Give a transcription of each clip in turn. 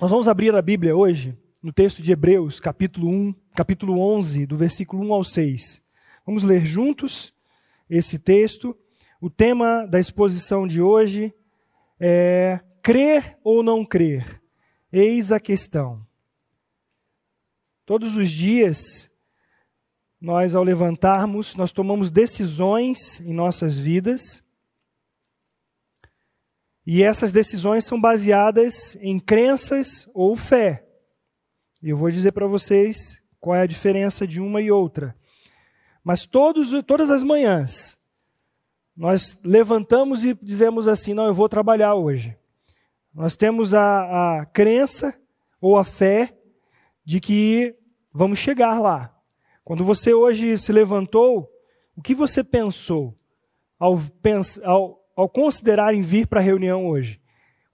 Nós vamos abrir a Bíblia hoje no texto de Hebreus, capítulo 1, capítulo 11, do versículo 1 ao 6. Vamos ler juntos esse texto. O tema da exposição de hoje é crer ou não crer. Eis a questão. Todos os dias, nós ao levantarmos, nós tomamos decisões em nossas vidas. E essas decisões são baseadas em crenças ou fé. E eu vou dizer para vocês qual é a diferença de uma e outra. Mas todos, todas as manhãs, nós levantamos e dizemos assim: não, eu vou trabalhar hoje. Nós temos a, a crença ou a fé de que vamos chegar lá. Quando você hoje se levantou, o que você pensou ao, ao, ao considerar em vir para a reunião hoje?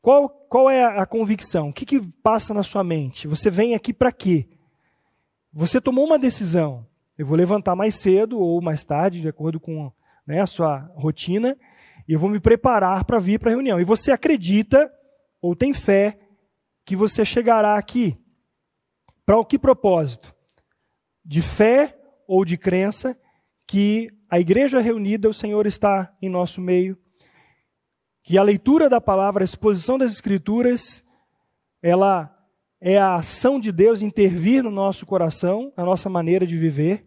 Qual, qual é a convicção? O que, que passa na sua mente? Você vem aqui para quê? Você tomou uma decisão. Eu vou levantar mais cedo ou mais tarde, de acordo com né, a sua rotina, e eu vou me preparar para vir para a reunião. E você acredita ou tem fé que você chegará aqui. Para o que propósito? De fé ou de crença que a igreja reunida, o Senhor está em nosso meio que a leitura da palavra, a exposição das escrituras, ela é a ação de Deus intervir no nosso coração, na nossa maneira de viver.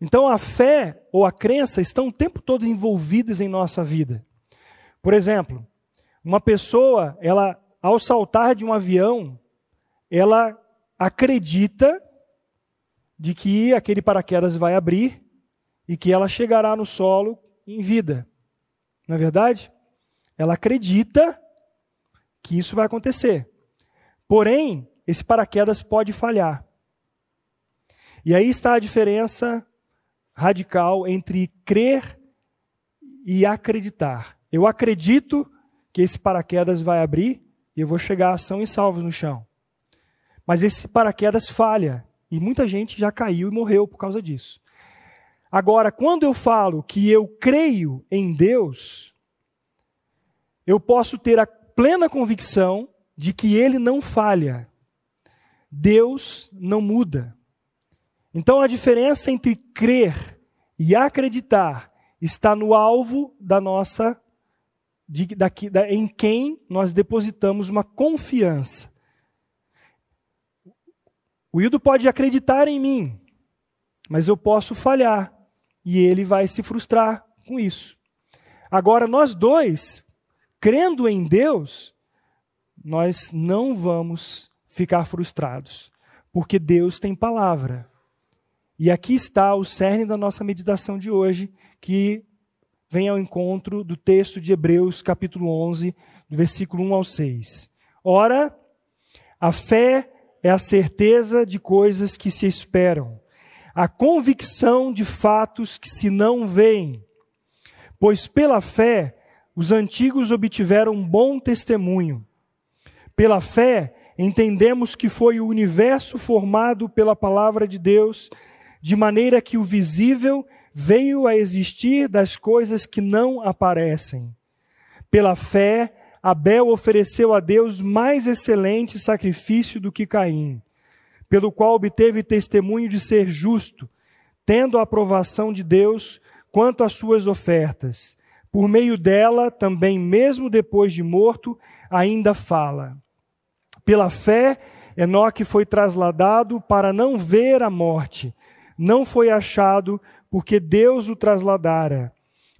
Então a fé ou a crença estão o tempo todo envolvidas em nossa vida. Por exemplo, uma pessoa, ela ao saltar de um avião, ela acredita de que aquele paraquedas vai abrir e que ela chegará no solo em vida. Não é verdade? Ela acredita que isso vai acontecer. Porém, esse paraquedas pode falhar. E aí está a diferença radical entre crer e acreditar. Eu acredito que esse paraquedas vai abrir e eu vou chegar são e salvos no chão. Mas esse paraquedas falha e muita gente já caiu e morreu por causa disso. Agora, quando eu falo que eu creio em Deus, eu posso ter a plena convicção de que Ele não falha. Deus não muda. Então a diferença entre crer e acreditar está no alvo da nossa, de, daqui, da, em quem nós depositamos uma confiança. O Hildo pode acreditar em mim, mas eu posso falhar e ele vai se frustrar com isso. Agora, nós dois, crendo em Deus, nós não vamos ficar frustrados, porque Deus tem palavra. E aqui está o cerne da nossa meditação de hoje, que vem ao encontro do texto de Hebreus, capítulo 11, do versículo 1 ao 6. Ora, a fé é a certeza de coisas que se esperam a convicção de fatos que se não veem. Pois pela fé os antigos obtiveram bom testemunho. Pela fé entendemos que foi o universo formado pela palavra de Deus, de maneira que o visível veio a existir das coisas que não aparecem. Pela fé, Abel ofereceu a Deus mais excelente sacrifício do que Caim pelo qual obteve testemunho de ser justo, tendo a aprovação de Deus quanto às suas ofertas. Por meio dela, também, mesmo depois de morto, ainda fala. Pela fé, Enoque foi trasladado para não ver a morte. Não foi achado, porque Deus o trasladara.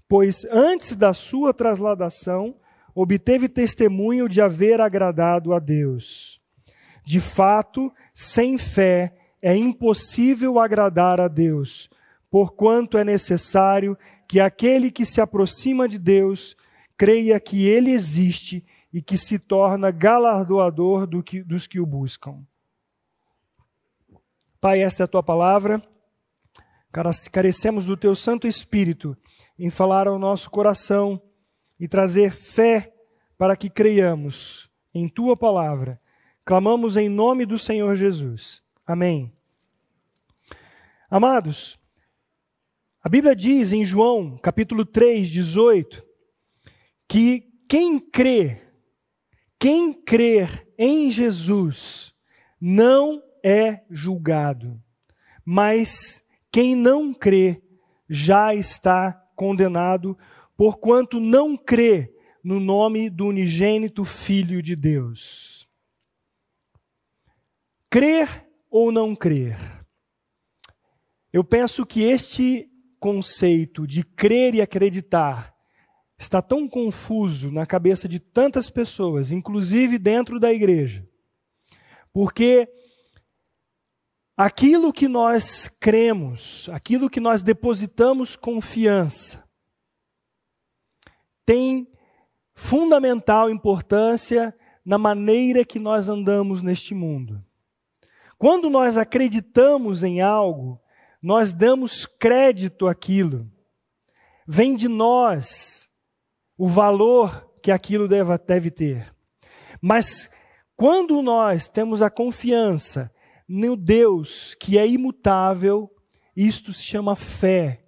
Pois antes da sua trasladação, obteve testemunho de haver agradado a Deus. De fato, sem fé é impossível agradar a Deus, porquanto é necessário que aquele que se aproxima de Deus creia que Ele existe e que se torna galardoador do que, dos que o buscam. Pai, esta é a tua palavra. Carecemos do teu Santo Espírito em falar ao nosso coração e trazer fé para que creiamos em tua palavra Clamamos em nome do Senhor Jesus. Amém. Amados, a Bíblia diz em João, capítulo 3, 18, que quem crê, quem crer em Jesus não é julgado, mas quem não crê já está condenado, porquanto não crê no nome do unigênito Filho de Deus. Crer ou não crer? Eu penso que este conceito de crer e acreditar está tão confuso na cabeça de tantas pessoas, inclusive dentro da igreja, porque aquilo que nós cremos, aquilo que nós depositamos confiança, tem fundamental importância na maneira que nós andamos neste mundo. Quando nós acreditamos em algo, nós damos crédito àquilo. Vem de nós o valor que aquilo deve, deve ter. Mas quando nós temos a confiança no Deus que é imutável, isto se chama fé.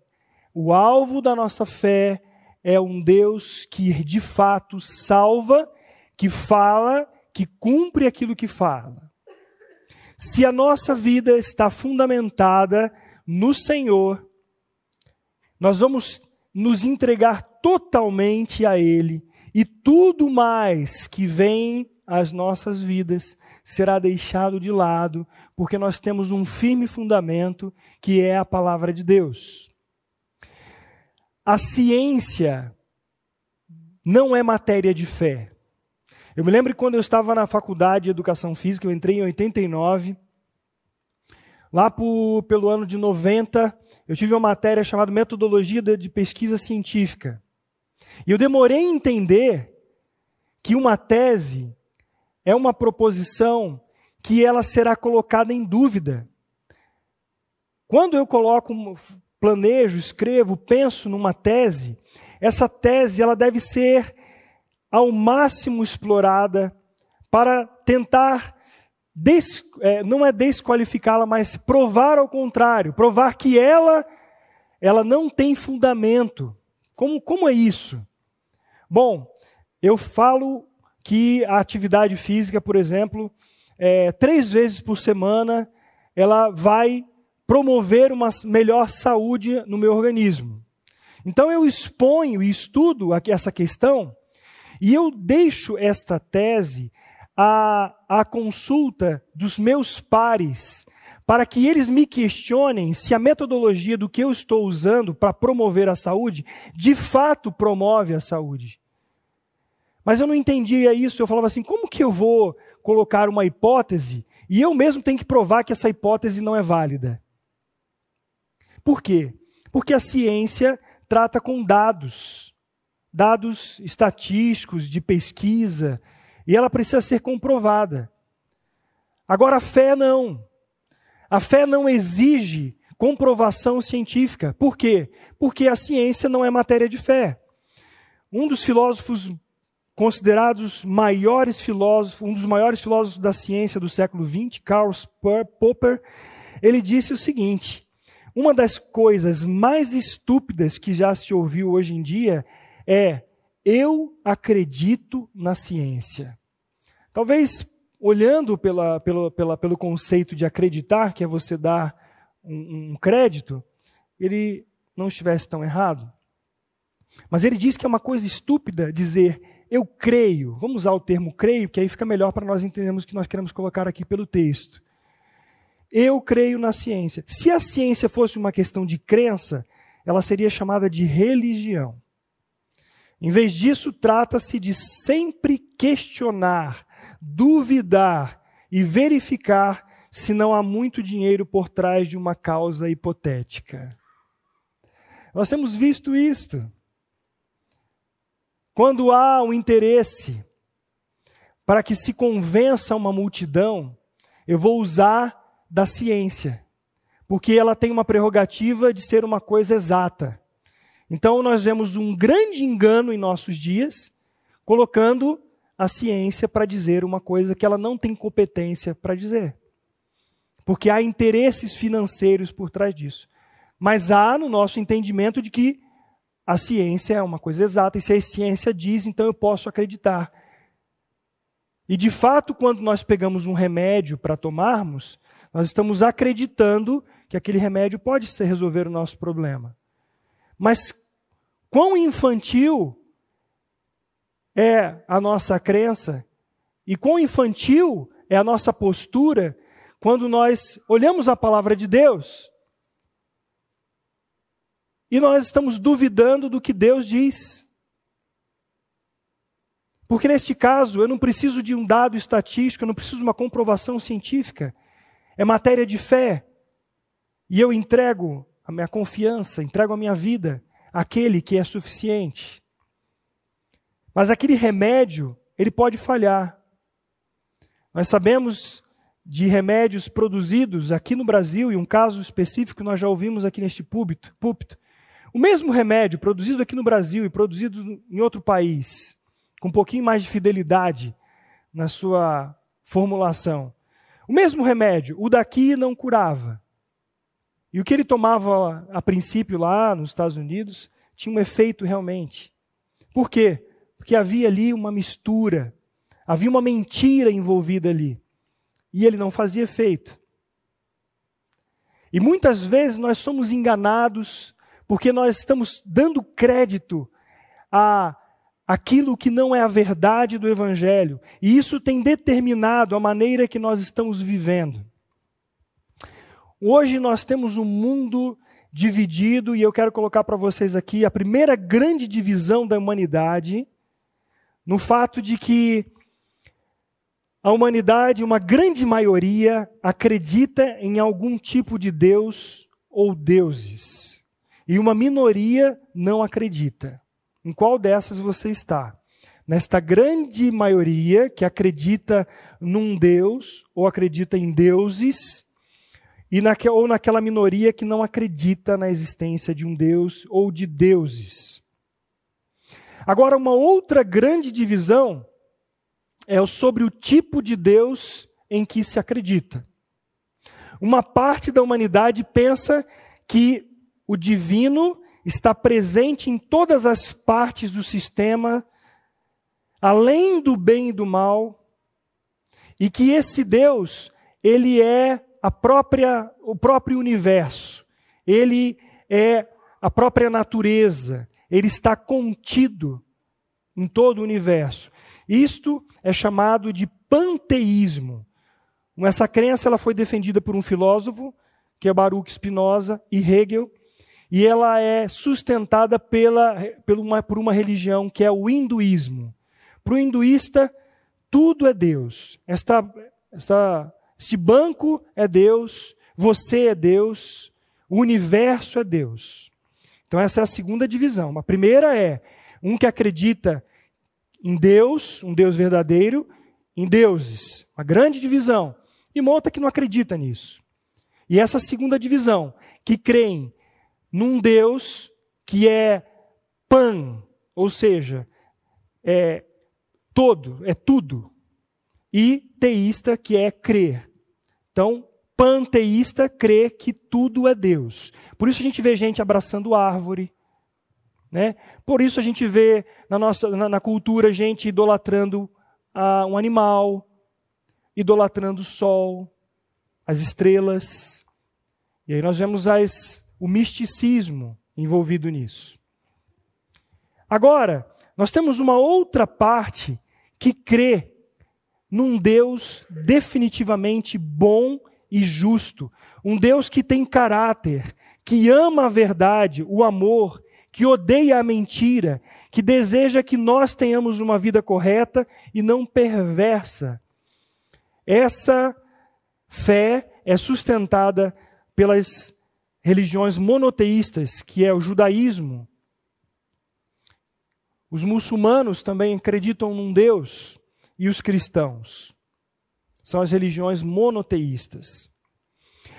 O alvo da nossa fé é um Deus que de fato salva, que fala, que cumpre aquilo que fala. Se a nossa vida está fundamentada no Senhor, nós vamos nos entregar totalmente a Ele, e tudo mais que vem às nossas vidas será deixado de lado, porque nós temos um firme fundamento que é a palavra de Deus. A ciência não é matéria de fé. Eu me lembro quando eu estava na faculdade de educação física, eu entrei em 89. Lá pelo ano de 90, eu tive uma matéria chamada Metodologia de Pesquisa Científica. E eu demorei a entender que uma tese é uma proposição que ela será colocada em dúvida. Quando eu coloco, planejo, escrevo, penso numa tese, essa tese ela deve ser ao máximo explorada para tentar des, é, não é desqualificá-la, mas provar ao contrário, provar que ela ela não tem fundamento. Como, como é isso? Bom, eu falo que a atividade física, por exemplo, é, três vezes por semana, ela vai promover uma melhor saúde no meu organismo. Então eu exponho e estudo aqui essa questão e eu deixo esta tese à, à consulta dos meus pares, para que eles me questionem se a metodologia do que eu estou usando para promover a saúde de fato promove a saúde. Mas eu não entendia isso, eu falava assim: como que eu vou colocar uma hipótese e eu mesmo tenho que provar que essa hipótese não é válida? Por quê? Porque a ciência trata com dados, dados estatísticos, de pesquisa, e ela precisa ser comprovada. Agora, a fé não. A fé não exige comprovação científica. Por quê? Porque a ciência não é matéria de fé. Um dos filósofos considerados maiores filósofos, um dos maiores filósofos da ciência do século XX, Karl Popper, ele disse o seguinte: uma das coisas mais estúpidas que já se ouviu hoje em dia é eu acredito na ciência. Talvez olhando pela, pela, pela, pelo conceito de acreditar, que é você dar um, um crédito, ele não estivesse tão errado. Mas ele diz que é uma coisa estúpida dizer eu creio. Vamos usar o termo creio, que aí fica melhor para nós entendermos o que nós queremos colocar aqui pelo texto. Eu creio na ciência. Se a ciência fosse uma questão de crença, ela seria chamada de religião. Em vez disso, trata-se de sempre questionar, duvidar e verificar se não há muito dinheiro por trás de uma causa hipotética. Nós temos visto isto. Quando há um interesse para que se convença uma multidão, eu vou usar da ciência, porque ela tem uma prerrogativa de ser uma coisa exata. Então, nós vemos um grande engano em nossos dias, colocando a ciência para dizer uma coisa que ela não tem competência para dizer. Porque há interesses financeiros por trás disso. Mas há no nosso entendimento de que a ciência é uma coisa exata, e se a ciência diz, então eu posso acreditar. E de fato, quando nós pegamos um remédio para tomarmos, nós estamos acreditando que aquele remédio pode resolver o nosso problema. Mas quão infantil é a nossa crença e quão infantil é a nossa postura quando nós olhamos a palavra de Deus e nós estamos duvidando do que Deus diz. Porque neste caso, eu não preciso de um dado estatístico, eu não preciso de uma comprovação científica. É matéria de fé. E eu entrego a minha confiança, entrego a minha vida àquele que é suficiente. Mas aquele remédio, ele pode falhar. Nós sabemos de remédios produzidos aqui no Brasil, e um caso específico nós já ouvimos aqui neste púlpito. púlpito. O mesmo remédio produzido aqui no Brasil e produzido em outro país, com um pouquinho mais de fidelidade na sua formulação. O mesmo remédio, o daqui não curava. E o que ele tomava a princípio lá nos Estados Unidos tinha um efeito realmente. Por quê? Porque havia ali uma mistura, havia uma mentira envolvida ali. E ele não fazia efeito. E muitas vezes nós somos enganados porque nós estamos dando crédito a aquilo que não é a verdade do Evangelho. E isso tem determinado a maneira que nós estamos vivendo. Hoje nós temos um mundo dividido, e eu quero colocar para vocês aqui a primeira grande divisão da humanidade, no fato de que a humanidade, uma grande maioria, acredita em algum tipo de Deus ou deuses, e uma minoria não acredita. Em qual dessas você está? Nesta grande maioria que acredita num Deus ou acredita em deuses, e naque, ou naquela minoria que não acredita na existência de um Deus ou de deuses. Agora, uma outra grande divisão é sobre o tipo de Deus em que se acredita. Uma parte da humanidade pensa que o divino está presente em todas as partes do sistema, além do bem e do mal, e que esse Deus, ele é a própria o próprio universo. Ele é a própria natureza. Ele está contido em todo o universo. Isto é chamado de panteísmo. Essa crença ela foi defendida por um filósofo, que é Baruch Spinoza e Hegel, e ela é sustentada pela, pela uma, por uma religião que é o hinduísmo. Para o hinduísta, tudo é Deus. Esta, esta, este banco é Deus, você é Deus, o universo é Deus. Então, essa é a segunda divisão. A primeira é um que acredita em Deus, um Deus verdadeiro, em deuses. Uma grande divisão. E uma outra que não acredita nisso. E essa segunda divisão, que creem num Deus que é pan, ou seja, é todo, é tudo, e teísta, que é crer. Então, panteísta crê que tudo é Deus. Por isso a gente vê gente abraçando árvore, né? Por isso a gente vê na nossa na, na cultura gente idolatrando uh, um animal, idolatrando o sol, as estrelas. E aí nós vemos as o misticismo envolvido nisso. Agora, nós temos uma outra parte que crê num Deus definitivamente bom e justo, um Deus que tem caráter, que ama a verdade, o amor, que odeia a mentira, que deseja que nós tenhamos uma vida correta e não perversa. Essa fé é sustentada pelas religiões monoteístas, que é o judaísmo. Os muçulmanos também acreditam num Deus, e os cristãos. São as religiões monoteístas.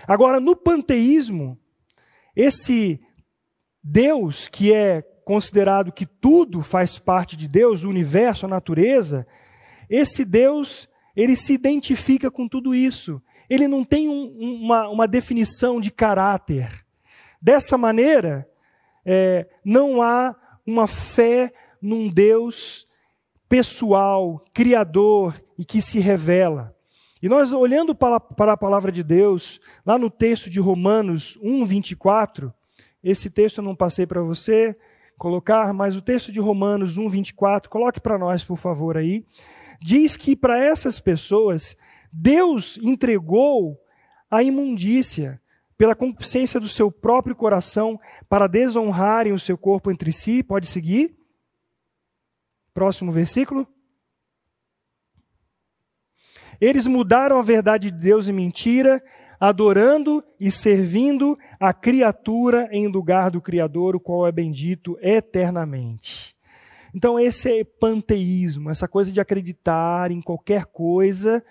Agora, no panteísmo, esse Deus que é considerado que tudo faz parte de Deus, o universo, a natureza, esse Deus, ele se identifica com tudo isso ele não tem um, uma, uma definição de caráter. Dessa maneira, é, não há uma fé num Deus pessoal, criador, e que se revela. E nós, olhando para, a palavra de Deus, lá no texto de Romanos 1, 24, esse texto eu não passei para você colocar, mas o texto de Romanos 1, 24, coloque para nós, por favor, aí. Diz que para essas pessoas, Deus entregou a imundícia pela concupiscência do seu próprio coração para desonrarem o seu corpo entre si. Pode seguir? Próximo versículo. Eles mudaram a verdade de Deus em mentira, adorando e servindo a criatura em lugar do Criador, o qual é bendito eternamente. Então, esse é panteísmo, essa coisa de acreditar em qualquer coisa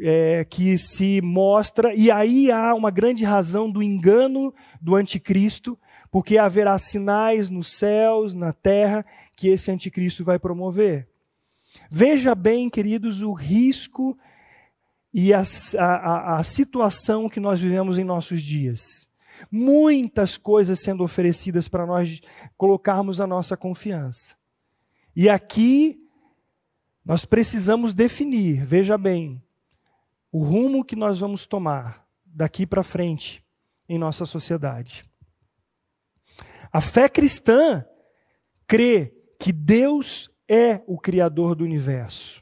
é, que se mostra, e aí há uma grande razão do engano do anticristo, porque haverá sinais nos céus, na terra, que esse anticristo vai promover. Veja bem, queridos, o risco e a, a, a situação que nós vivemos em nossos dias. Muitas coisas sendo oferecidas para nós colocarmos a nossa confiança. E aqui nós precisamos definir, veja bem, o rumo que nós vamos tomar daqui para frente em nossa sociedade. A fé cristã crê que Deus é o Criador do universo.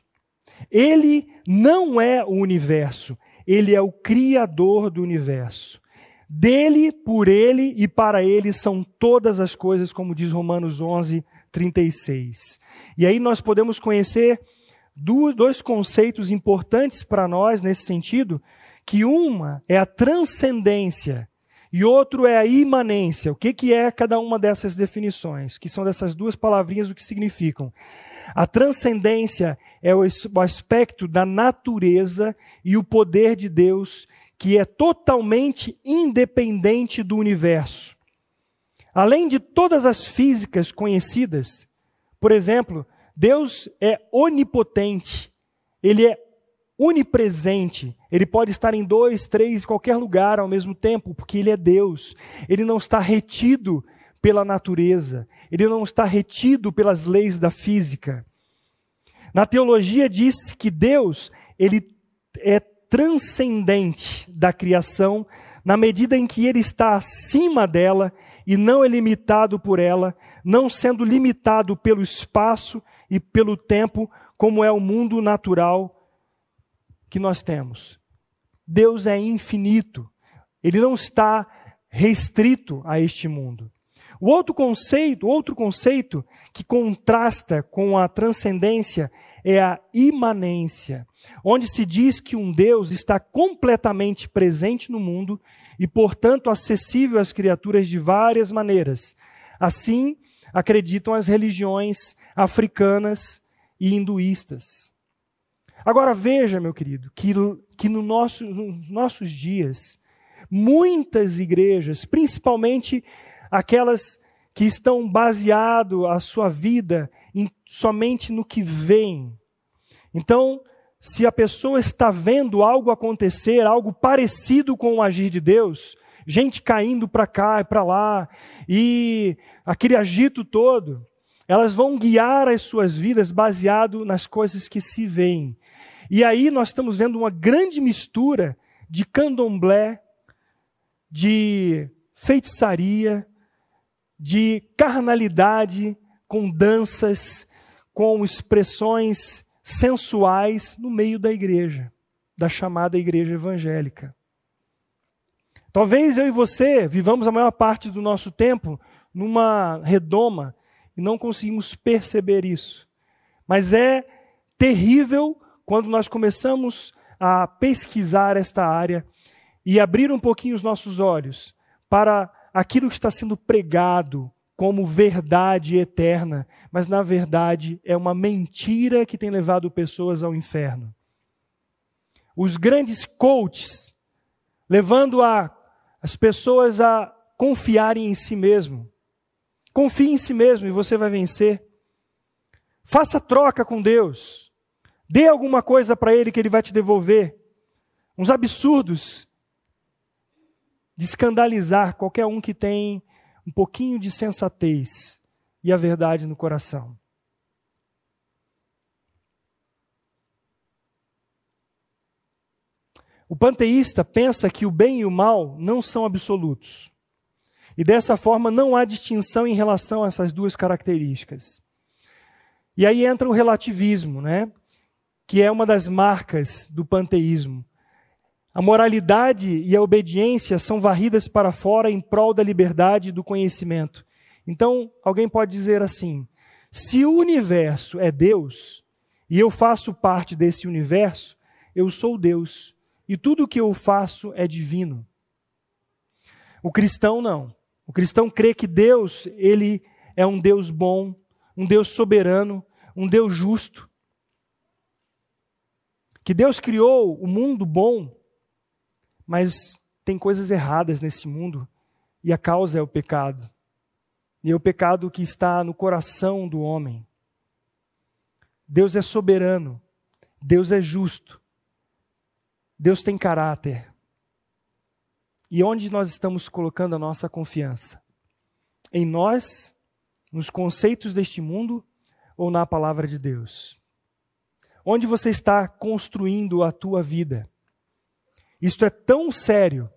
Ele não é o universo, ele é o Criador do universo. Dele, por ele e para ele são todas as coisas, como diz Romanos 11, 36. E aí nós podemos conhecer dois conceitos importantes para nós nesse sentido, que uma é a transcendência e outro é a imanência. O que, que é cada uma dessas definições? Que são dessas duas palavrinhas o que significam? A transcendência é o aspecto da natureza e o poder de Deus que é totalmente independente do universo. Além de todas as físicas conhecidas, por exemplo, Deus é onipotente, ele é onipresente, ele pode estar em dois, três, qualquer lugar ao mesmo tempo, porque ele é Deus. Ele não está retido pela natureza, ele não está retido pelas leis da física. Na teologia diz que Deus, ele é transcendente da criação, na medida em que ele está acima dela e não é limitado por ela, não sendo limitado pelo espaço e pelo tempo, como é o mundo natural que nós temos. Deus é infinito, ele não está restrito a este mundo. O outro conceito, outro conceito que contrasta com a transcendência é a imanência, onde se diz que um Deus está completamente presente no mundo e, portanto, acessível às criaturas de várias maneiras. Assim, acreditam as religiões africanas e hinduístas. Agora veja, meu querido, que, que no nosso, nos nossos dias, muitas igrejas, principalmente aquelas que estão baseado a sua vida em, somente no que vem. Então, se a pessoa está vendo algo acontecer, algo parecido com o agir de Deus, gente caindo para cá e para lá, e aquele agito todo, elas vão guiar as suas vidas baseado nas coisas que se veem. E aí nós estamos vendo uma grande mistura de candomblé, de feitiçaria, de carnalidade, com danças, com expressões sensuais no meio da igreja, da chamada igreja evangélica. Talvez eu e você vivamos a maior parte do nosso tempo numa redoma e não conseguimos perceber isso. Mas é terrível quando nós começamos a pesquisar esta área e abrir um pouquinho os nossos olhos para aquilo que está sendo pregado como verdade eterna, mas na verdade é uma mentira que tem levado pessoas ao inferno. Os grandes coaches levando a, as pessoas a confiarem em si mesmo. Confie em si mesmo e você vai vencer. Faça troca com Deus. Dê alguma coisa para Ele que Ele vai te devolver. Uns absurdos de escandalizar qualquer um que tem um pouquinho de sensatez e a verdade no coração. O panteísta pensa que o bem e o mal não são absolutos. E dessa forma não há distinção em relação a essas duas características. E aí entra o relativismo, né? Que é uma das marcas do panteísmo. A moralidade e a obediência são varridas para fora em prol da liberdade e do conhecimento. Então, alguém pode dizer assim: se o universo é Deus e eu faço parte desse universo, eu sou Deus e tudo o que eu faço é divino. O cristão não. O cristão crê que Deus, ele é um Deus bom, um Deus soberano, um Deus justo que Deus criou o mundo bom, mas tem coisas erradas nesse mundo e a causa é o pecado. E é o pecado que está no coração do homem. Deus é soberano, Deus é justo, Deus tem caráter. E onde nós estamos colocando a nossa confiança? Em nós, nos conceitos deste mundo ou na palavra de Deus? Onde você está construindo a tua vida? Isto é tão sério,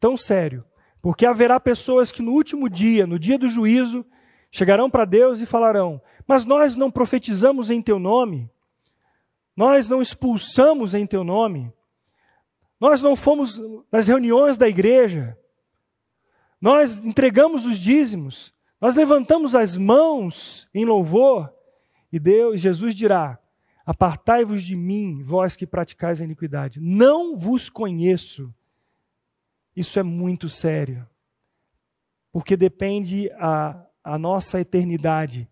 tão sério, porque haverá pessoas que no último dia, no dia do juízo, chegarão para Deus e falarão: Mas nós não profetizamos em teu nome, nós não expulsamos em teu nome, nós não fomos nas reuniões da igreja, nós entregamos os dízimos, nós levantamos as mãos em louvor, e Deus, Jesus dirá: Apartai-vos de mim, vós que praticais a iniquidade. Não vos conheço. Isso é muito sério. Porque depende a, a nossa eternidade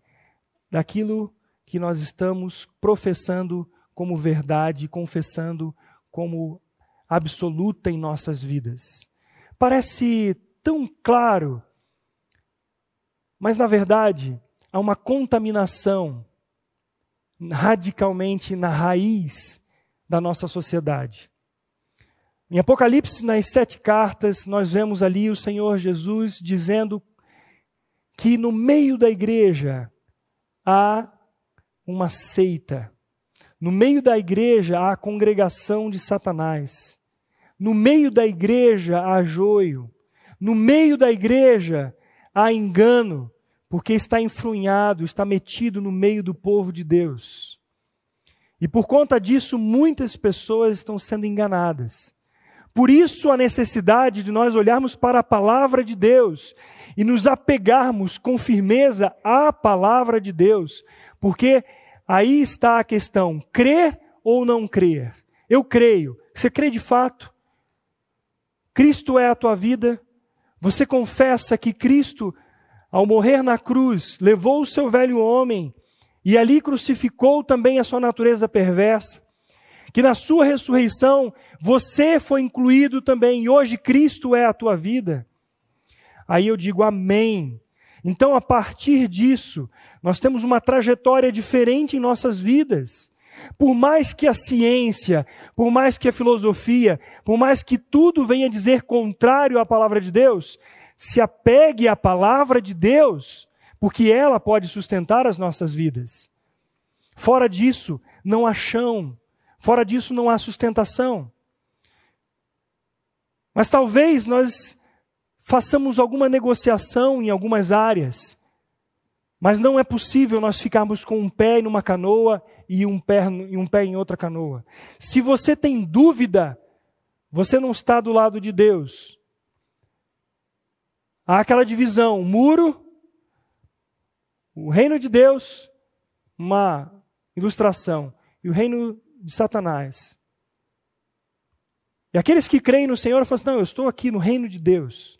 daquilo que nós estamos professando como verdade, confessando como absoluta em nossas vidas. Parece tão claro, mas na verdade há uma contaminação radicalmente na raiz da nossa sociedade. Em Apocalipse, nas sete cartas, nós vemos ali o Senhor Jesus dizendo que no meio da igreja há uma seita. No meio da igreja há a congregação de Satanás. No meio da igreja há joio. No meio da igreja há engano porque está enfrunhado, está metido no meio do povo de Deus. E por conta disso, muitas pessoas estão sendo enganadas. Por isso, a necessidade de nós olharmos para a palavra de Deus e nos apegarmos com firmeza à palavra de Deus, porque aí está a questão: crer ou não crer? Eu creio. Você crê de fato? Cristo é a tua vida? Você confessa que Cristo ao morrer na cruz, levou o seu velho homem e ali crucificou também a sua natureza perversa. Que na sua ressurreição você foi incluído também e hoje Cristo é a tua vida. Aí eu digo amém. Então, a partir disso, nós temos uma trajetória diferente em nossas vidas. Por mais que a ciência, por mais que a filosofia, por mais que tudo venha dizer contrário à palavra de Deus, se apegue à palavra de Deus, porque ela pode sustentar as nossas vidas. Fora disso, não há chão. Fora disso, não há sustentação. Mas talvez nós façamos alguma negociação em algumas áreas, mas não é possível nós ficarmos com um pé numa canoa e um pé, e um pé em outra canoa. Se você tem dúvida, você não está do lado de Deus. Há aquela divisão, o muro, o reino de Deus, uma ilustração, e o reino de Satanás. E aqueles que creem no Senhor falam assim: não, eu estou aqui no reino de Deus.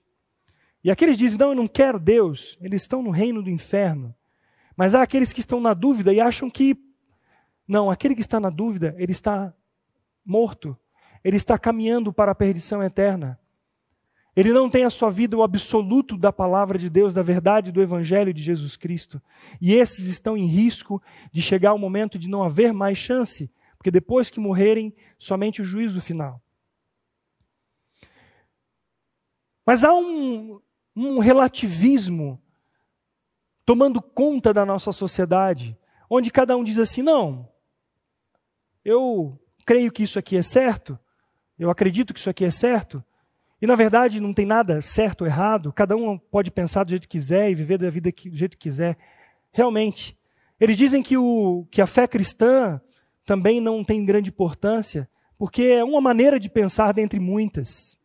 E aqueles dizem: não, eu não quero Deus, eles estão no reino do inferno. Mas há aqueles que estão na dúvida e acham que, não, aquele que está na dúvida, ele está morto, ele está caminhando para a perdição eterna. Ele não tem a sua vida o absoluto da palavra de Deus, da verdade do Evangelho de Jesus Cristo. E esses estão em risco de chegar ao momento de não haver mais chance, porque depois que morrerem, somente o juízo final. Mas há um, um relativismo tomando conta da nossa sociedade, onde cada um diz assim: não, eu creio que isso aqui é certo, Eu acredito que isso aqui é certo. E na verdade não tem nada certo ou errado, cada um pode pensar do jeito que quiser e viver da vida do jeito que quiser. Realmente. Eles dizem que, o, que a fé cristã também não tem grande importância, porque é uma maneira de pensar dentre muitas.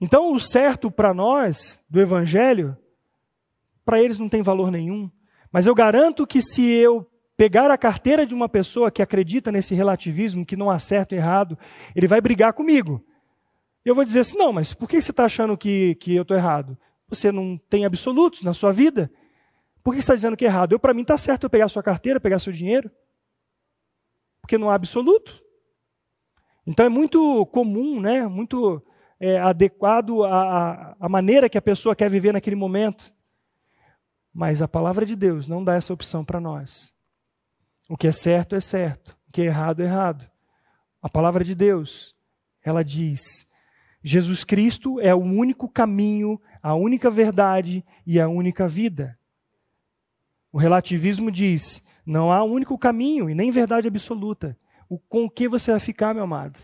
Então, o certo para nós, do Evangelho, para eles não tem valor nenhum. Mas eu garanto que se eu pegar a carteira de uma pessoa que acredita nesse relativismo, que não há certo e errado, ele vai brigar comigo. Eu vou dizer assim: não, mas por que você está achando que, que eu estou errado? Você não tem absolutos na sua vida? Por que você está dizendo que é errado? Eu, para mim, está certo eu pegar sua carteira, pegar seu dinheiro. Porque não há absoluto. Então é muito comum, né? muito é, adequado à, à maneira que a pessoa quer viver naquele momento. Mas a palavra de Deus não dá essa opção para nós. O que é certo é certo, o que é errado é errado. A palavra de Deus, ela diz: Jesus Cristo é o único caminho, a única verdade e a única vida. O relativismo diz: não há um único caminho e nem verdade absoluta. O com que você vai ficar, meu amado?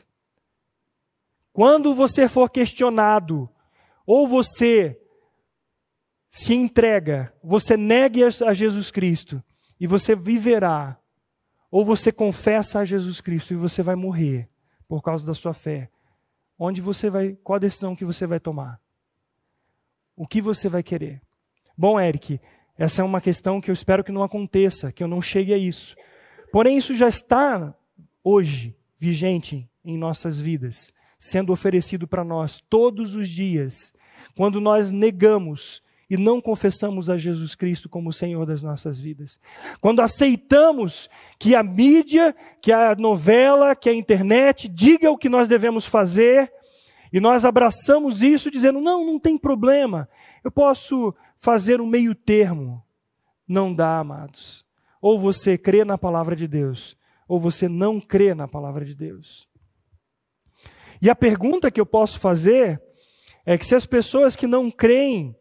Quando você for questionado, ou você se entrega, você negue a Jesus Cristo e você viverá, ou você confessa a Jesus Cristo e você vai morrer por causa da sua fé. Onde você vai, qual a decisão que você vai tomar? O que você vai querer? Bom, Eric, essa é uma questão que eu espero que não aconteça, que eu não chegue a isso. Porém, isso já está hoje vigente em nossas vidas, sendo oferecido para nós todos os dias, quando nós negamos e não confessamos a Jesus Cristo como o Senhor das nossas vidas. Quando aceitamos que a mídia, que a novela, que a internet diga o que nós devemos fazer, e nós abraçamos isso dizendo: não, não tem problema, eu posso fazer um meio termo. Não dá, amados. Ou você crê na palavra de Deus, ou você não crê na palavra de Deus. E a pergunta que eu posso fazer é que se as pessoas que não creem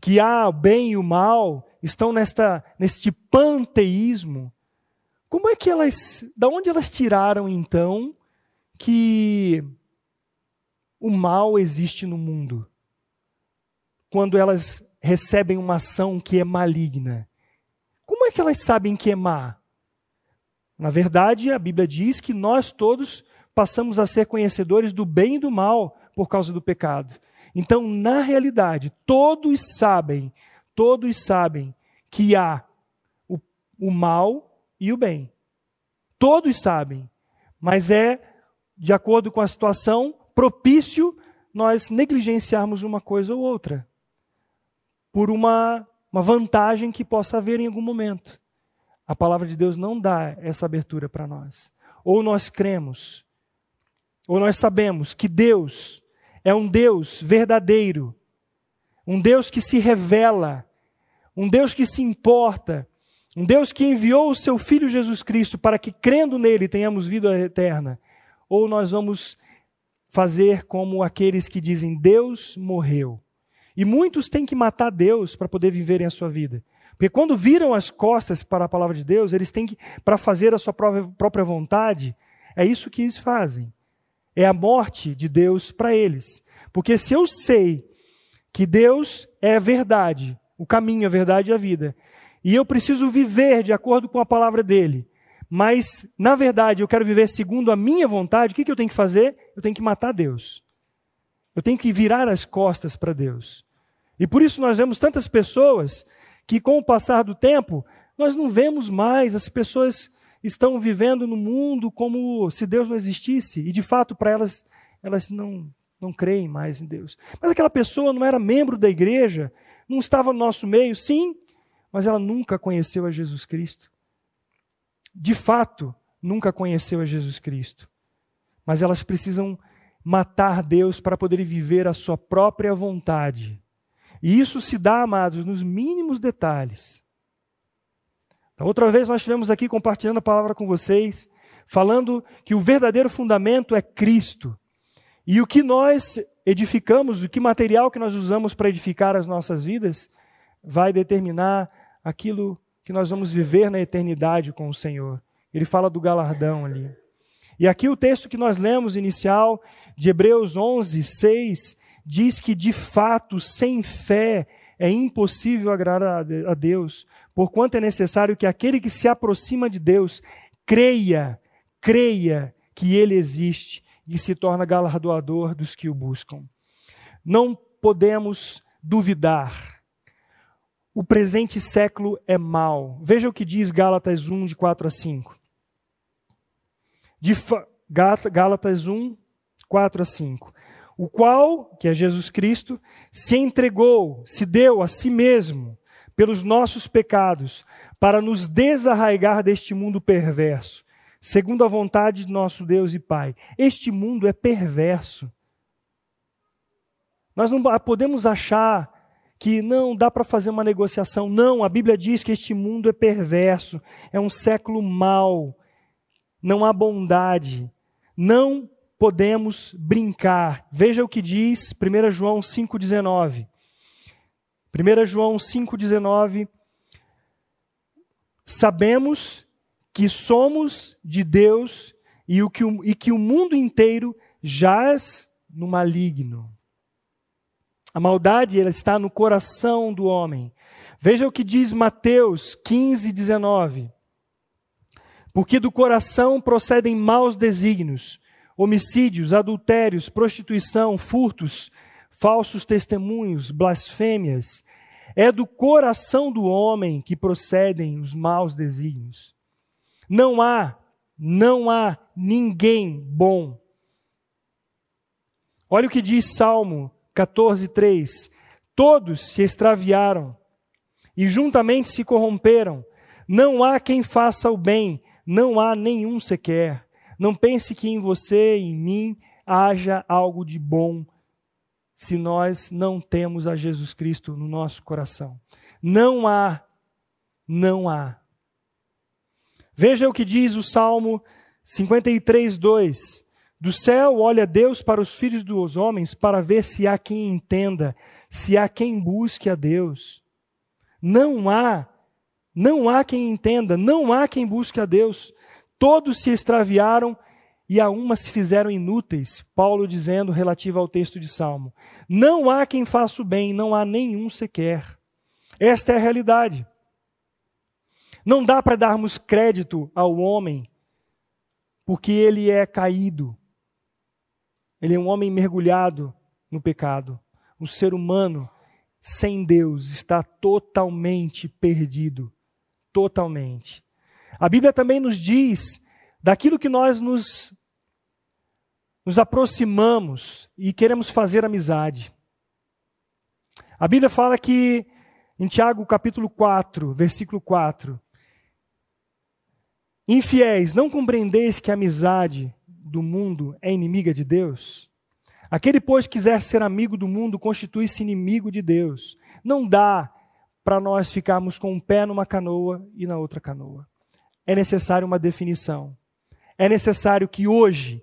que há o bem e o mal, estão nesta, neste panteísmo, como é que elas, da onde elas tiraram então que o mal existe no mundo? Quando elas recebem uma ação que é maligna. Como é que elas sabem que é má? Na verdade, a Bíblia diz que nós todos passamos a ser conhecedores do bem e do mal por causa do pecado. Então, na realidade, todos sabem, todos sabem que há o, o mal e o bem. Todos sabem, mas é, de acordo com a situação, propício nós negligenciarmos uma coisa ou outra, por uma, uma vantagem que possa haver em algum momento. A palavra de Deus não dá essa abertura para nós. Ou nós cremos, ou nós sabemos que Deus é um Deus verdadeiro, um Deus que se revela, um Deus que se importa, um Deus que enviou o seu Filho Jesus Cristo para que, crendo nele, tenhamos vida eterna. Ou nós vamos fazer como aqueles que dizem Deus morreu. E muitos têm que matar Deus para poder viverem a sua vida. Porque quando viram as costas para a palavra de Deus, eles têm que, para fazer a sua própria, própria vontade, é isso que eles fazem é a morte de Deus para eles. Porque se eu sei que Deus é a verdade, o caminho, a verdade e a vida, e eu preciso viver de acordo com a palavra dele, mas na verdade eu quero viver segundo a minha vontade, o que, que eu tenho que fazer? Eu tenho que matar Deus. Eu tenho que virar as costas para Deus. E por isso nós vemos tantas pessoas que, com o passar do tempo, nós não vemos mais as pessoas estão vivendo no mundo como se Deus não existisse, e de fato para elas, elas não, não creem mais em Deus. Mas aquela pessoa não era membro da igreja, não estava no nosso meio, sim, mas ela nunca conheceu a Jesus Cristo. De fato, nunca conheceu a Jesus Cristo. Mas elas precisam matar Deus para poder viver a sua própria vontade. E isso se dá, amados, nos mínimos detalhes. Da outra vez nós estivemos aqui compartilhando a palavra com vocês, falando que o verdadeiro fundamento é Cristo. E o que nós edificamos, o que material que nós usamos para edificar as nossas vidas, vai determinar aquilo que nós vamos viver na eternidade com o Senhor. Ele fala do galardão ali. E aqui o texto que nós lemos inicial, de Hebreus 11, 6, diz que de fato, sem fé, é impossível agradar a Deus, porquanto é necessário que aquele que se aproxima de Deus creia, creia que Ele existe e se torna galardoador dos que o buscam. Não podemos duvidar. O presente século é mau. Veja o que diz Gálatas 1, de 4 a 5. De Gálatas 1, 4 a 5. O qual, que é Jesus Cristo, se entregou, se deu a si mesmo pelos nossos pecados, para nos desarraigar deste mundo perverso, segundo a vontade de nosso Deus e Pai. Este mundo é perverso. Nós não podemos achar que não dá para fazer uma negociação. Não, a Bíblia diz que este mundo é perverso, é um século mau, não há bondade. Não podemos brincar. Veja o que diz 1 João 5,19. 1 João 5,19. Sabemos que somos de Deus e, o que o, e que o mundo inteiro jaz no maligno. A maldade ela está no coração do homem. Veja o que diz Mateus 15, 19. Porque do coração procedem maus desígnios, homicídios, adultérios, prostituição, furtos, falsos testemunhos, blasfêmias. É do coração do homem que procedem os maus desígnios. Não há, não há ninguém bom. Olha o que diz Salmo 14, 3. Todos se extraviaram e juntamente se corromperam. Não há quem faça o bem, não há nenhum sequer. Não pense que em você e em mim haja algo de bom se nós não temos a Jesus Cristo no nosso coração. Não há, não há. Veja o que diz o Salmo 53, 2. Do céu olha Deus para os filhos dos homens para ver se há quem entenda, se há quem busque a Deus. Não há, não há quem entenda, não há quem busque a Deus. Todos se extraviaram e a uma se fizeram inúteis. Paulo dizendo relativo ao texto de Salmo. Não há quem faça o bem, não há nenhum sequer. Esta é a realidade. Não dá para darmos crédito ao homem, porque ele é caído. Ele é um homem mergulhado no pecado. O ser humano sem Deus está totalmente perdido. Totalmente. A Bíblia também nos diz daquilo que nós nos, nos aproximamos e queremos fazer amizade. A Bíblia fala que, em Tiago capítulo 4, versículo 4, Infiéis, não compreendeis que a amizade do mundo é inimiga de Deus? Aquele, pois, que quiser ser amigo do mundo, constitui-se inimigo de Deus. Não dá para nós ficarmos com um pé numa canoa e na outra canoa é necessário uma definição. É necessário que hoje,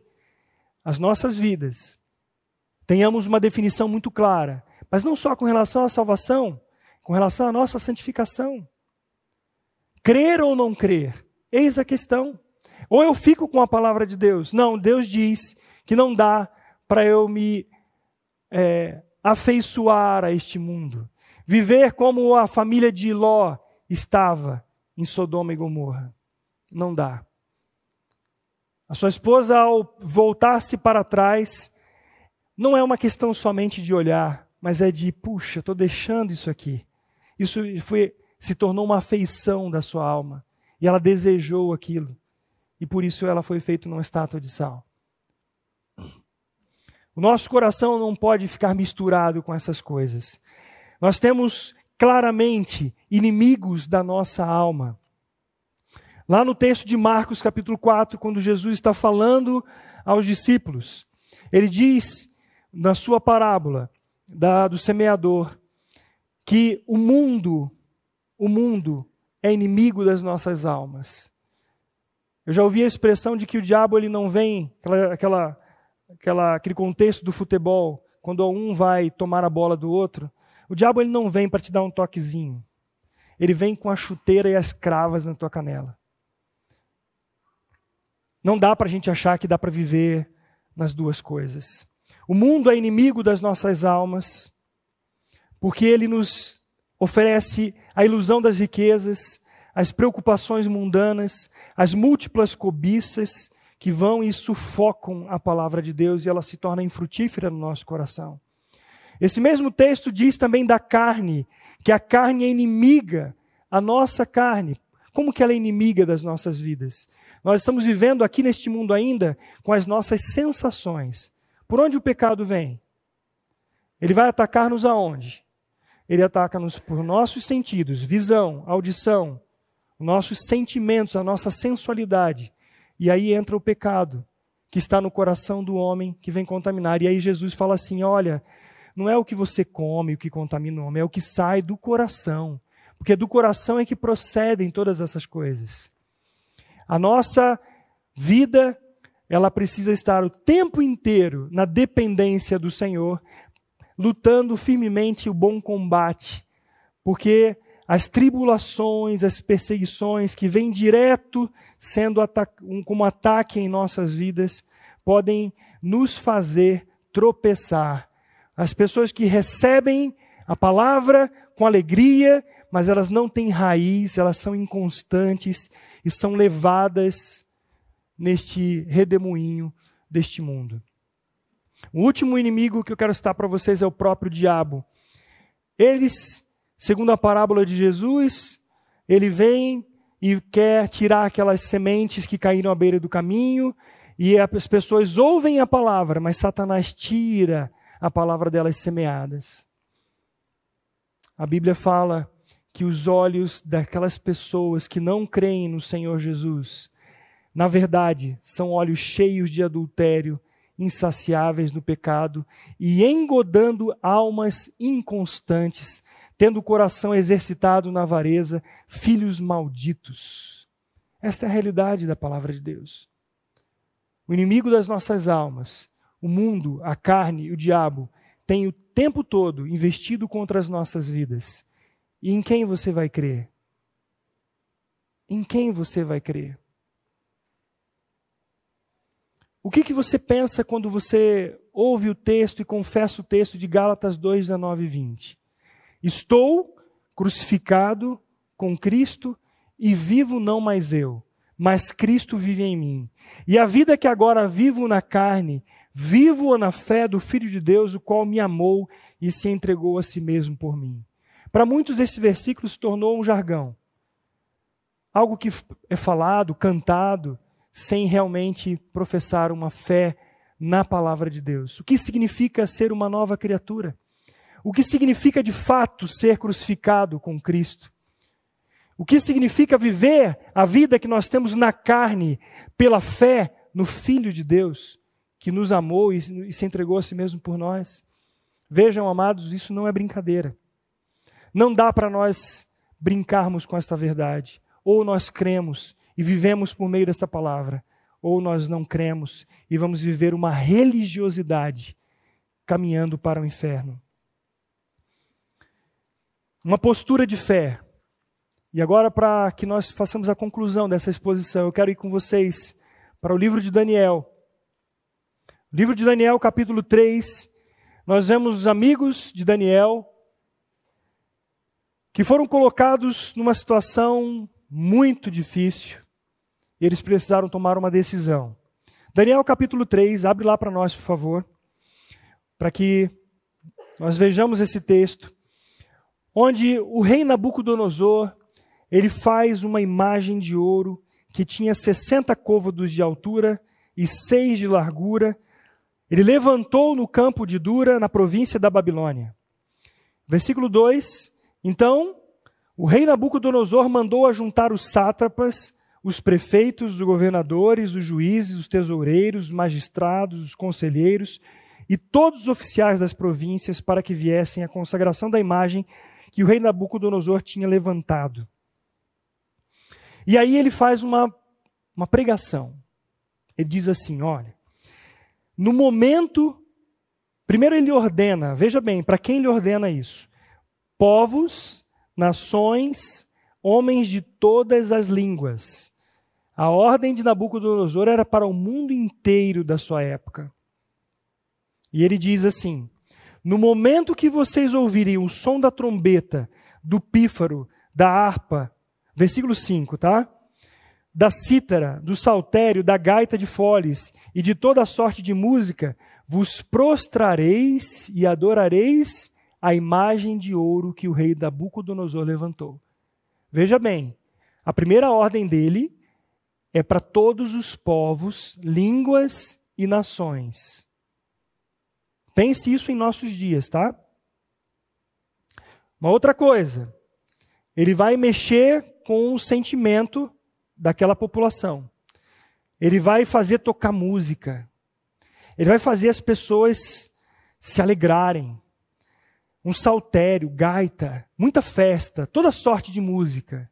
as nossas vidas, tenhamos uma definição muito clara, mas não só com relação à salvação, com relação à nossa santificação. Crer ou não crer, eis a questão. Ou eu fico com a palavra de Deus. Não, Deus diz que não dá para eu me é, afeiçoar a este mundo. Viver como a família de Ló estava em Sodoma e Gomorra não dá. A sua esposa, ao voltar-se para trás, não é uma questão somente de olhar, mas é de, puxa, estou deixando isso aqui. Isso foi, se tornou uma afeição da sua alma. E ela desejou aquilo. E por isso ela foi feita numa estátua de sal. O nosso coração não pode ficar misturado com essas coisas. Nós temos claramente inimigos da nossa alma. Lá no texto de Marcos, capítulo 4, quando Jesus está falando aos discípulos, ele diz, na sua parábola da, do semeador, que o mundo, o mundo é inimigo das nossas almas. Eu já ouvi a expressão de que o diabo ele não vem, aquela, aquela, aquela, aquele contexto do futebol, quando um vai tomar a bola do outro, o diabo ele não vem para te dar um toquezinho. Ele vem com a chuteira e as cravas na tua canela. Não dá para a gente achar que dá para viver nas duas coisas. O mundo é inimigo das nossas almas, porque ele nos oferece a ilusão das riquezas, as preocupações mundanas, as múltiplas cobiças que vão e sufocam a palavra de Deus e ela se torna infrutífera no nosso coração. Esse mesmo texto diz também da carne, que a carne é inimiga, a nossa carne. Como que ela é inimiga das nossas vidas? Nós estamos vivendo aqui neste mundo ainda com as nossas sensações. Por onde o pecado vem? Ele vai atacar-nos aonde? Ele ataca-nos por nossos sentidos, visão, audição, nossos sentimentos, a nossa sensualidade. E aí entra o pecado, que está no coração do homem, que vem contaminar. E aí Jesus fala assim: olha, não é o que você come o que contamina o homem, é o que sai do coração. Porque do coração é que procedem todas essas coisas. A nossa vida ela precisa estar o tempo inteiro na dependência do Senhor, lutando firmemente o bom combate, porque as tribulações, as perseguições que vêm direto sendo um, como ataque em nossas vidas, podem nos fazer tropeçar. As pessoas que recebem a palavra com alegria, mas elas não têm raiz, elas são inconstantes e são levadas neste redemoinho deste mundo. O último inimigo que eu quero citar para vocês é o próprio diabo. Eles, segundo a parábola de Jesus, ele vem e quer tirar aquelas sementes que caíram à beira do caminho, e as pessoas ouvem a palavra, mas Satanás tira a palavra delas semeadas. A Bíblia fala que os olhos daquelas pessoas que não creem no Senhor Jesus na verdade, são olhos cheios de adultério, insaciáveis no pecado e engodando almas inconstantes, tendo o coração exercitado na avareza, filhos malditos. Esta é a realidade da palavra de Deus. O inimigo das nossas almas, o mundo, a carne e o diabo, tem o tempo todo investido contra as nossas vidas. E em quem você vai crer? Em quem você vai crer? O que, que você pensa quando você ouve o texto e confessa o texto de Gálatas 2, 19 e 20? Estou crucificado com Cristo e vivo não mais eu, mas Cristo vive em mim. E a vida que agora vivo na carne, vivo na fé do Filho de Deus, o qual me amou e se entregou a si mesmo por mim. Para muitos, esse versículo se tornou um jargão. Algo que é falado, cantado, sem realmente professar uma fé na palavra de Deus. O que significa ser uma nova criatura? O que significa de fato ser crucificado com Cristo? O que significa viver a vida que nós temos na carne pela fé no Filho de Deus, que nos amou e se entregou a si mesmo por nós? Vejam, amados, isso não é brincadeira. Não dá para nós brincarmos com esta verdade. Ou nós cremos e vivemos por meio dessa palavra, ou nós não cremos e vamos viver uma religiosidade caminhando para o inferno. Uma postura de fé. E agora, para que nós façamos a conclusão dessa exposição, eu quero ir com vocês para o livro de Daniel. Livro de Daniel, capítulo 3. Nós vemos os amigos de Daniel que foram colocados numa situação muito difícil eles precisaram tomar uma decisão. Daniel capítulo 3, abre lá para nós, por favor, para que nós vejamos esse texto, onde o rei Nabucodonosor, ele faz uma imagem de ouro que tinha 60 côvados de altura e 6 de largura. Ele levantou no campo de Dura, na província da Babilônia. Versículo 2: Então, o rei Nabucodonosor mandou ajuntar os sátrapas, os prefeitos, os governadores, os juízes, os tesoureiros, os magistrados, os conselheiros e todos os oficiais das províncias para que viessem à consagração da imagem que o rei Nabucodonosor tinha levantado. E aí ele faz uma, uma pregação. Ele diz assim: olha, no momento, primeiro ele ordena, veja bem, para quem ele ordena isso? Povos, nações, homens de todas as línguas A ordem de Nabucodonosor era para o mundo inteiro da sua época. E ele diz assim: No momento que vocês ouvirem o som da trombeta, do pífaro, da harpa, versículo 5, tá? Da cítara, do saltério, da gaita de foles e de toda sorte de música, vos prostrareis e adorareis a imagem de ouro que o rei Nabucodonosor levantou. Veja bem, a primeira ordem dele é para todos os povos, línguas e nações. Pense isso em nossos dias, tá? Uma outra coisa, ele vai mexer com o sentimento daquela população. Ele vai fazer tocar música. Ele vai fazer as pessoas se alegrarem. Um saltério, gaita, muita festa, toda sorte de música.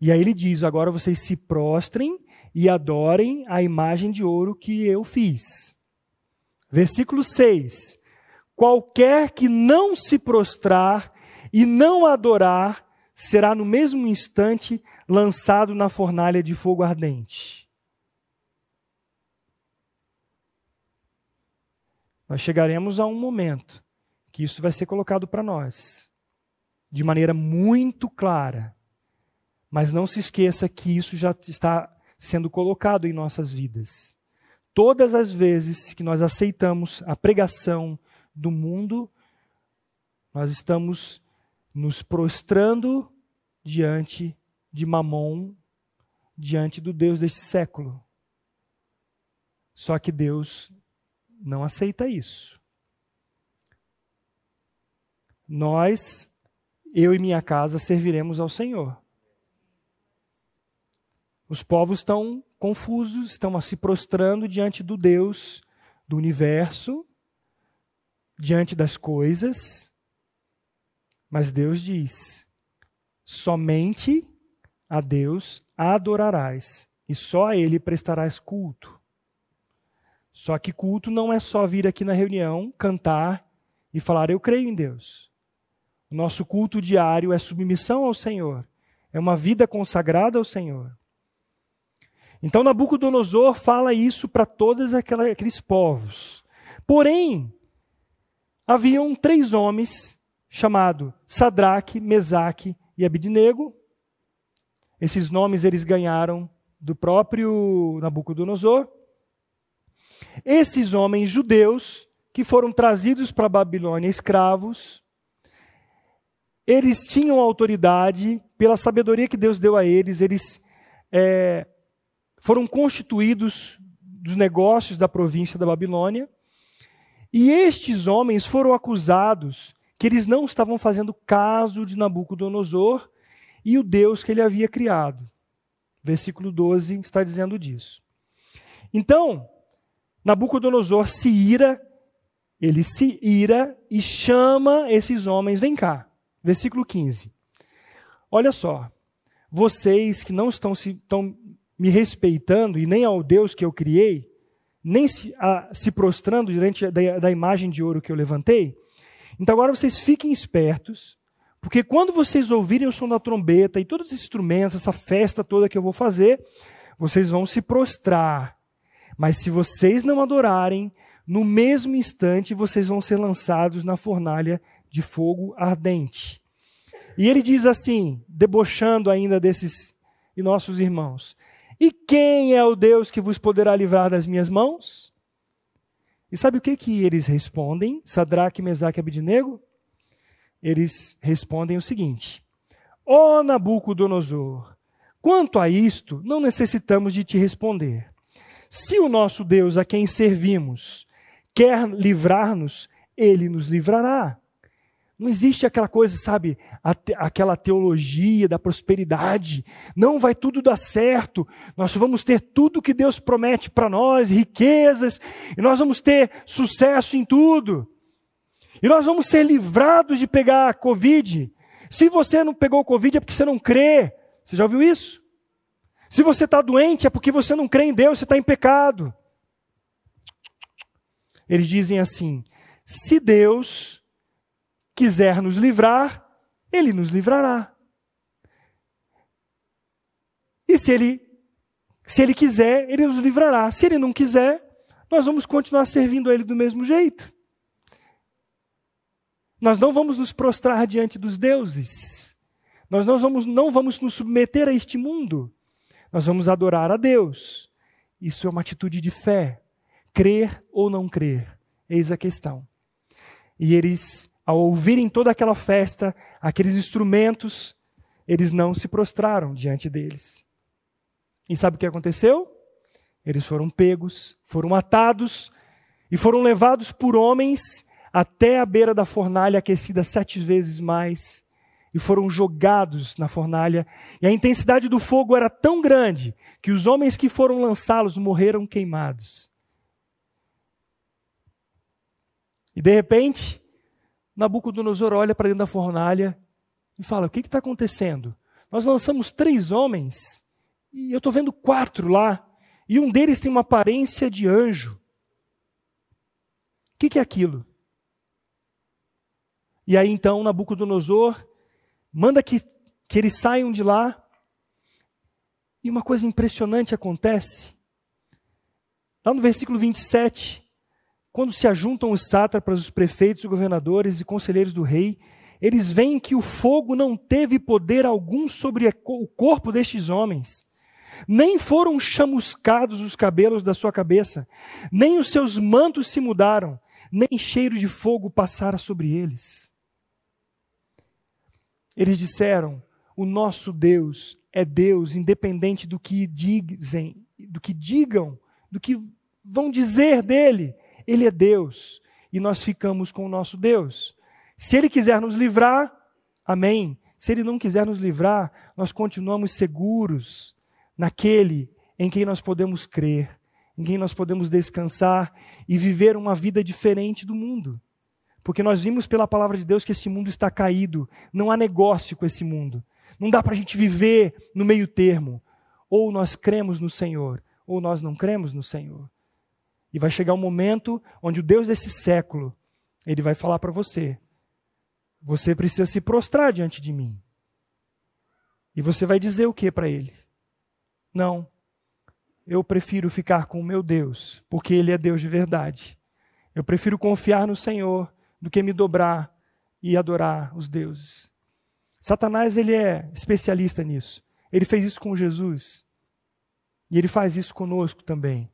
E aí ele diz: agora vocês se prostrem e adorem a imagem de ouro que eu fiz. Versículo 6: Qualquer que não se prostrar e não adorar, será no mesmo instante lançado na fornalha de fogo ardente. Nós chegaremos a um momento que isso vai ser colocado para nós de maneira muito clara. Mas não se esqueça que isso já está sendo colocado em nossas vidas. Todas as vezes que nós aceitamos a pregação do mundo, nós estamos nos prostrando diante de Mamon, diante do Deus desse século. Só que Deus não aceita isso. Nós, eu e minha casa, serviremos ao Senhor. Os povos estão confusos, estão se prostrando diante do Deus do universo, diante das coisas. Mas Deus diz: somente a Deus adorarás, e só a Ele prestarás culto. Só que culto não é só vir aqui na reunião, cantar e falar, eu creio em Deus. O nosso culto diário é submissão ao Senhor, é uma vida consagrada ao Senhor. Então Nabucodonosor fala isso para todos aqueles povos. Porém, haviam três homens chamados Sadraque, Mesaque e Abidnego. Esses nomes eles ganharam do próprio Nabucodonosor. Esses homens judeus que foram trazidos para a Babilônia escravos, eles tinham autoridade pela sabedoria que Deus deu a eles, eles é, foram constituídos dos negócios da província da Babilônia. E estes homens foram acusados que eles não estavam fazendo caso de Nabucodonosor e o Deus que ele havia criado. Versículo 12 está dizendo disso. Então, Nabucodonosor se ira, ele se ira e chama esses homens, vem cá. Versículo 15. Olha só, vocês que não estão se, estão me respeitando e nem ao Deus que eu criei, nem se, a, se prostrando diante da, da imagem de ouro que eu levantei. Então agora vocês fiquem espertos, porque quando vocês ouvirem o som da trombeta e todos os instrumentos, essa festa toda que eu vou fazer, vocês vão se prostrar. Mas se vocês não adorarem, no mesmo instante vocês vão ser lançados na fornalha de fogo ardente. E ele diz assim, debochando ainda desses e nossos irmãos: e quem é o Deus que vos poderá livrar das minhas mãos? E sabe o que, que eles respondem? Sadraque, Mesaque e Abidnego? Eles respondem o seguinte: Ó oh, Nabucodonosor, quanto a isto, não necessitamos de te responder. Se o nosso Deus a quem servimos quer livrar-nos, ele nos livrará. Não existe aquela coisa, sabe, te, aquela teologia da prosperidade. Não vai tudo dar certo. Nós vamos ter tudo que Deus promete para nós, riquezas, e nós vamos ter sucesso em tudo. E nós vamos ser livrados de pegar Covid. Se você não pegou Covid é porque você não crê. Você já ouviu isso? Se você está doente é porque você não crê em Deus, você está em pecado. Eles dizem assim: se Deus quiser nos livrar, ele nos livrará. E se ele Se Ele quiser, Ele nos livrará. Se Ele não quiser, nós vamos continuar servindo a Ele do mesmo jeito. Nós não vamos nos prostrar diante dos deuses. Nós não vamos, não vamos nos submeter a este mundo. Nós vamos adorar a Deus. Isso é uma atitude de fé. Crer ou não crer. Eis a questão. E eles, ao ouvirem toda aquela festa, aqueles instrumentos, eles não se prostraram diante deles. E sabe o que aconteceu? Eles foram pegos, foram atados e foram levados por homens até a beira da fornalha aquecida sete vezes mais e foram jogados na fornalha. E a intensidade do fogo era tão grande que os homens que foram lançá-los morreram queimados. E de repente, Nabucodonosor olha para dentro da fornalha e fala: O que está acontecendo? Nós lançamos três homens e eu estou vendo quatro lá, e um deles tem uma aparência de anjo. O que, que é aquilo? E aí então Nabucodonosor manda que, que eles saiam de lá, e uma coisa impressionante acontece. Lá no versículo 27, quando se ajuntam os sátrapas, os prefeitos, os governadores e conselheiros do rei, eles veem que o fogo não teve poder algum sobre o corpo destes homens, nem foram chamuscados os cabelos da sua cabeça, nem os seus mantos se mudaram, nem cheiro de fogo passara sobre eles. Eles disseram: O nosso Deus é Deus, independente do que dizem, do que digam, do que vão dizer dele. Ele é Deus e nós ficamos com o nosso Deus. Se ele quiser nos livrar, amém. Se ele não quiser nos livrar, nós continuamos seguros naquele em quem nós podemos crer, em quem nós podemos descansar e viver uma vida diferente do mundo. Porque nós vimos pela palavra de Deus que esse mundo está caído, não há negócio com esse mundo. Não dá para a gente viver no meio termo. Ou nós cremos no Senhor, ou nós não cremos no Senhor. E vai chegar um momento onde o Deus desse século, ele vai falar para você: você precisa se prostrar diante de mim. E você vai dizer o que para ele? Não. Eu prefiro ficar com o meu Deus, porque Ele é Deus de verdade. Eu prefiro confiar no Senhor do que me dobrar e adorar os deuses. Satanás ele é especialista nisso. Ele fez isso com Jesus. E ele faz isso conosco também.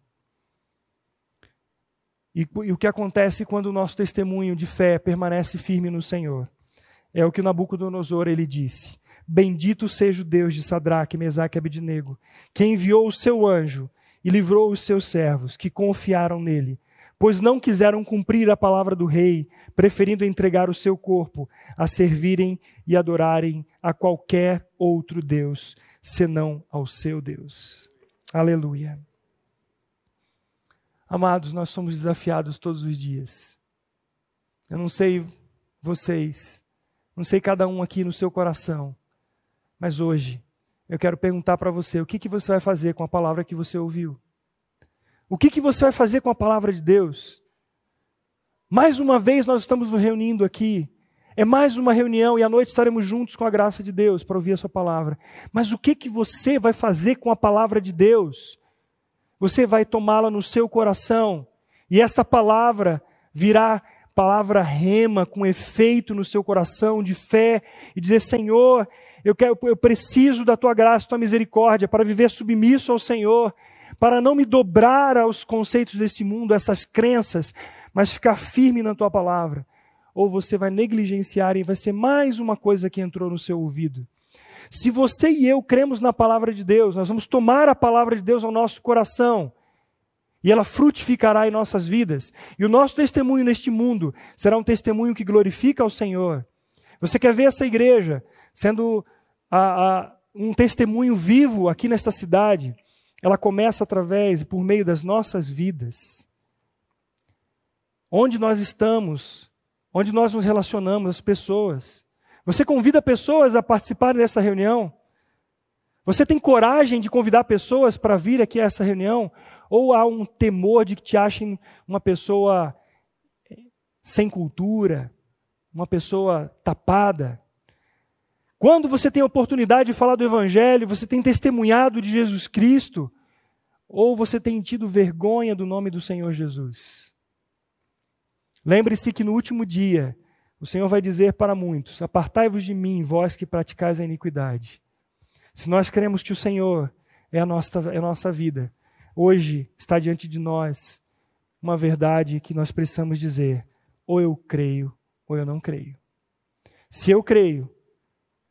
E, e, o que acontece quando o nosso testemunho de fé permanece firme no Senhor? É o que Nabucodonosor ele disse. Bendito seja o Deus de Sadraque, Mesaque e Abednego, que enviou o seu anjo e livrou os seus servos, que confiaram nele, pois não quiseram cumprir a palavra do rei, preferindo entregar o seu corpo a servirem e adorarem a qualquer outro Deus, senão ao seu Deus. Aleluia. Amados, nós somos desafiados todos os dias. Eu não sei vocês, não sei cada um aqui no seu coração, mas hoje, eu quero perguntar para você: o que, que você vai fazer com a palavra que você ouviu? O que, que você vai fazer com a palavra de Deus? Mais uma vez nós estamos nos reunindo aqui. É mais uma reunião e à noite estaremos juntos com a graça de Deus para ouvir a sua palavra. Mas o que, que você vai fazer com a palavra de Deus? Você vai tomá-la no seu coração e essa palavra virá palavra rema com efeito no seu coração de fé e dizer: Senhor, eu, quero, eu preciso da tua graça, tua misericórdia para viver submisso ao Senhor, para não me dobrar aos conceitos desse mundo, essas crenças, mas ficar firme na tua palavra. Ou você vai negligenciar e vai ser mais uma coisa que entrou no seu ouvido. Se você e eu cremos na palavra de Deus, nós vamos tomar a palavra de Deus ao nosso coração e ela frutificará em nossas vidas. E o nosso testemunho neste mundo será um testemunho que glorifica ao Senhor. Você quer ver essa igreja sendo a, a, um testemunho vivo aqui nesta cidade, ela começa através e por meio das nossas vidas. Onde nós estamos, onde nós nos relacionamos, as pessoas. Você convida pessoas a participarem dessa reunião? Você tem coragem de convidar pessoas para vir aqui a essa reunião? Ou há um temor de que te achem uma pessoa sem cultura, uma pessoa tapada? Quando você tem a oportunidade de falar do Evangelho, você tem testemunhado de Jesus Cristo, Ou você tem tido vergonha do nome do Senhor Jesus? Lembre-se que no último dia, o Senhor vai dizer para muitos: Apartai-vos de mim, vós que praticais a iniquidade. Se nós queremos que o Senhor é a nossa, é a nossa vida, hoje está diante de nós uma verdade que nós precisamos dizer: ou eu creio, ou eu não creio. Se eu creio,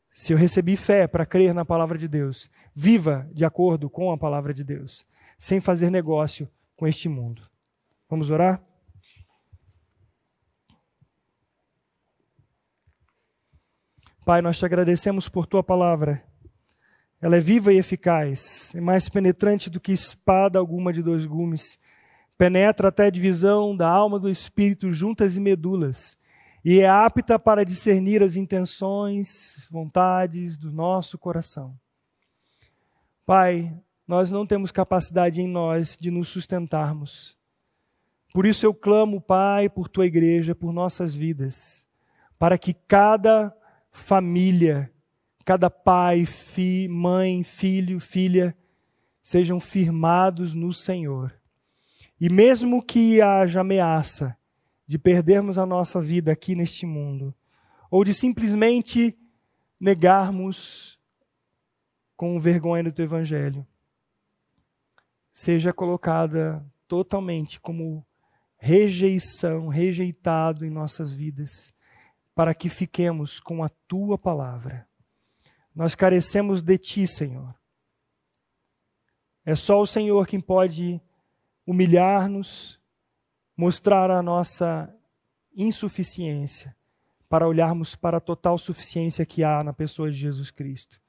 se eu recebi fé para crer na palavra de Deus, viva de acordo com a palavra de Deus, sem fazer negócio com este mundo. Vamos orar? Pai, nós te agradecemos por tua palavra. Ela é viva e eficaz, é mais penetrante do que espada alguma de dois gumes. Penetra até a divisão da alma do espírito, juntas e medulas, e é apta para discernir as intenções, vontades do nosso coração. Pai, nós não temos capacidade em nós de nos sustentarmos. Por isso eu clamo, Pai, por tua igreja, por nossas vidas, para que cada família, cada pai, fi, mãe, filho, filha, sejam firmados no Senhor. E mesmo que haja ameaça de perdermos a nossa vida aqui neste mundo, ou de simplesmente negarmos com vergonha do evangelho, seja colocada totalmente como rejeição, rejeitado em nossas vidas para que fiquemos com a tua palavra. Nós carecemos de ti, Senhor. É só o Senhor quem pode humilhar-nos, mostrar a nossa insuficiência, para olharmos para a total suficiência que há na pessoa de Jesus Cristo.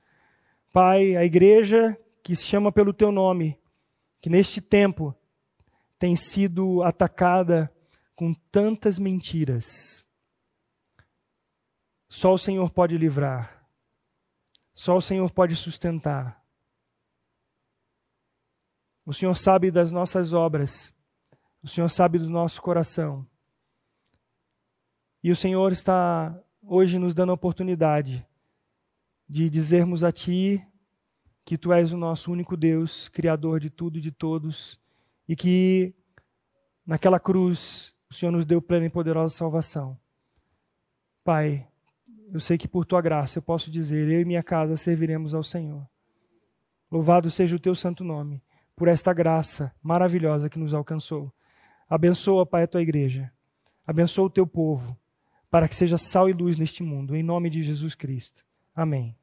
Pai, a igreja que se chama pelo teu nome, que neste tempo tem sido atacada com tantas mentiras, só o Senhor pode livrar. Só o Senhor pode sustentar. O Senhor sabe das nossas obras. O Senhor sabe do nosso coração. E o Senhor está hoje nos dando a oportunidade de dizermos a Ti que Tu és o nosso único Deus, Criador de tudo e de todos, e que naquela cruz o Senhor nos deu plena e poderosa salvação. Pai, eu sei que por tua graça eu posso dizer: eu e minha casa serviremos ao Senhor. Louvado seja o teu santo nome, por esta graça maravilhosa que nos alcançou. Abençoa, Pai, a tua igreja. Abençoa o teu povo, para que seja sal e luz neste mundo, em nome de Jesus Cristo. Amém.